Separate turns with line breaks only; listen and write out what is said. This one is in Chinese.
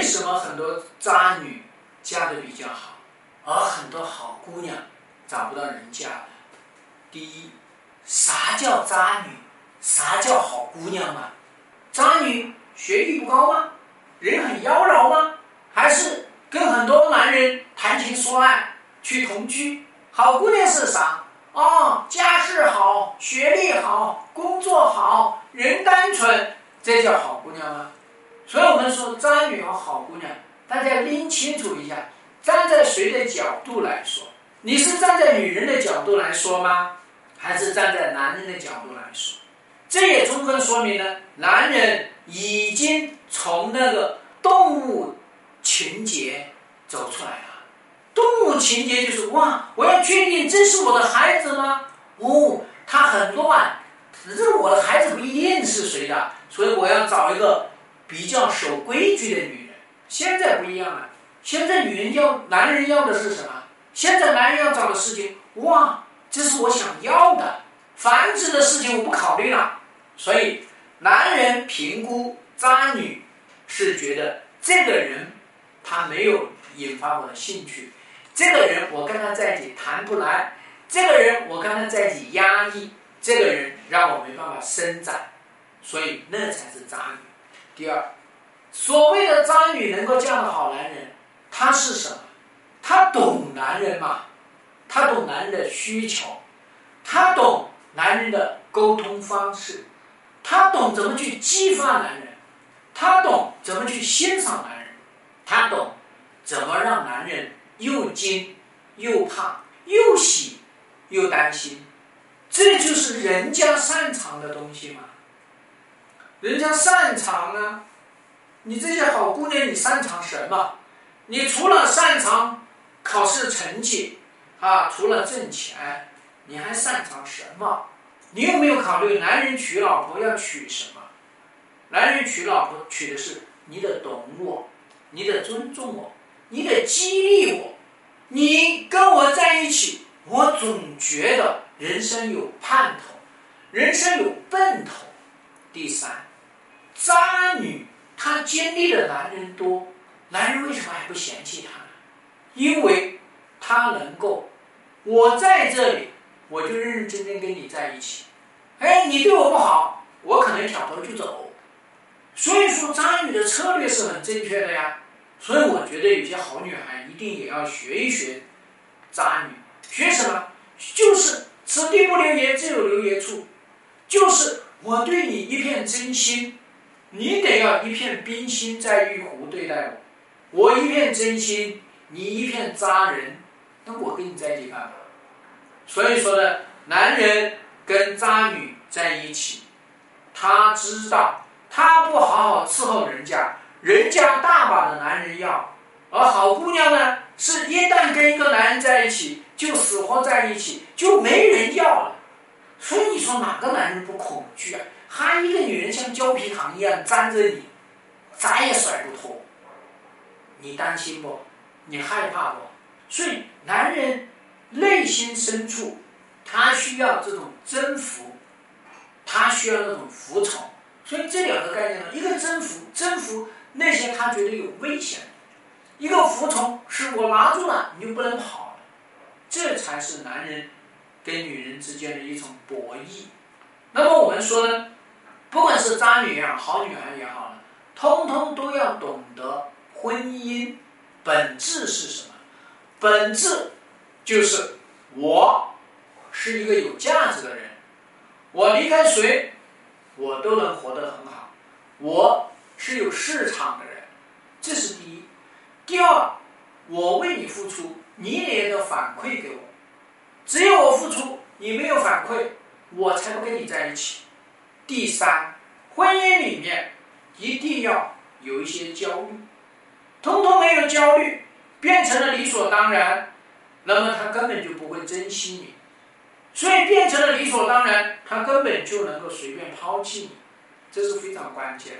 为什么很多渣女嫁的比较好，而很多好姑娘找不到人嫁？第一，啥叫渣女？啥叫好姑娘嘛？渣女学历不高吗？人很妖娆吗？还是跟很多男人谈情说爱去同居？好姑娘是啥？哦，家世好，学历好，工作好，人单纯，这叫好？所以我们说渣女和好姑娘，大家拎清楚一下，站在谁的角度来说？你是站在女人的角度来说吗？还是站在男人的角度来说？这也充分说明了，男人已经从那个动物情节走出来了。动物情节就是哇，我要确定这是我的孩子吗？哦，他很乱，只是我的孩子不一定是谁的，所以我要找一个比较守规矩的女人。现在不一样了，现在女人要男人要的是什么？现在男人要找的事情，哇，这是我想要的，繁殖的事情我不考虑了。所以，男人评估渣女是觉得这个人他没有引发我的兴趣。这个人我跟他在一起谈不来，这个人我跟他在一起压抑，这个人让我没办法伸展，所以那才是渣女。第二，所谓的渣女能够嫁的好男人，他是什么？他懂男人嘛？他懂男人的需求，他懂男人的沟通方式，他懂怎么去激发男人，他懂怎么去欣赏男人，他懂怎么让男人。又惊又怕又喜又担心，这就是人家擅长的东西嘛。人家擅长啊，你这些好姑娘，你擅长什么？你除了擅长考试成绩啊，除了挣钱，你还擅长什么？你有没有考虑男人娶老婆要娶什么？男人娶老婆娶的是你得懂我，你得尊重我。你得激励我，你跟我在一起，我总觉得人生有盼头，人生有奔头。第三，渣女她经历的男人多，男人为什么还不嫌弃她呢？因为她能够，我在这里，我就认认真真跟你在一起。哎，你对我不好，我可能挑头就走。所以说，渣女的策略是很正确的呀。所以我觉得有些好女孩一定也要学一学渣女，学什么？就是此地不留爷，自有留爷处。就是我对你一片真心，你得要一片冰心在玉壶对待我。我一片真心，你一片渣人，那我跟你在一起干嘛？所以说呢，男人跟渣女在一起，他知道他不好好伺候人家。人家大把的男人要，而好姑娘呢，是一旦跟一个男人在一起，就死活在一起，就没人要了。所以你说哪个男人不恐惧啊？还一个女人像胶皮糖一样粘着你，咋也甩不脱。你担心不？你害怕不？所以男人内心深处，他需要这种征服，他需要那种服从。所以这两个概念呢，一个征服，征服。那些他觉得有危险，一个服从是我拿住了你就不能跑了，这才是男人跟女人之间的一种博弈。那么我们说呢，不管是渣女也好，好女孩也好呢，通通都要懂得婚姻本质是什么？本质就是我是一个有价值的人，我离开谁，我都能活得很好，我。是有市场的人，这是第一。第二，我为你付出，你也得反馈给我。只有我付出，你没有反馈，我才不跟你在一起。第三，婚姻里面一定要有一些焦虑，通通没有焦虑，变成了理所当然，那么他根本就不会珍惜你。所以变成了理所当然，他根本就能够随便抛弃你，这是非常关键。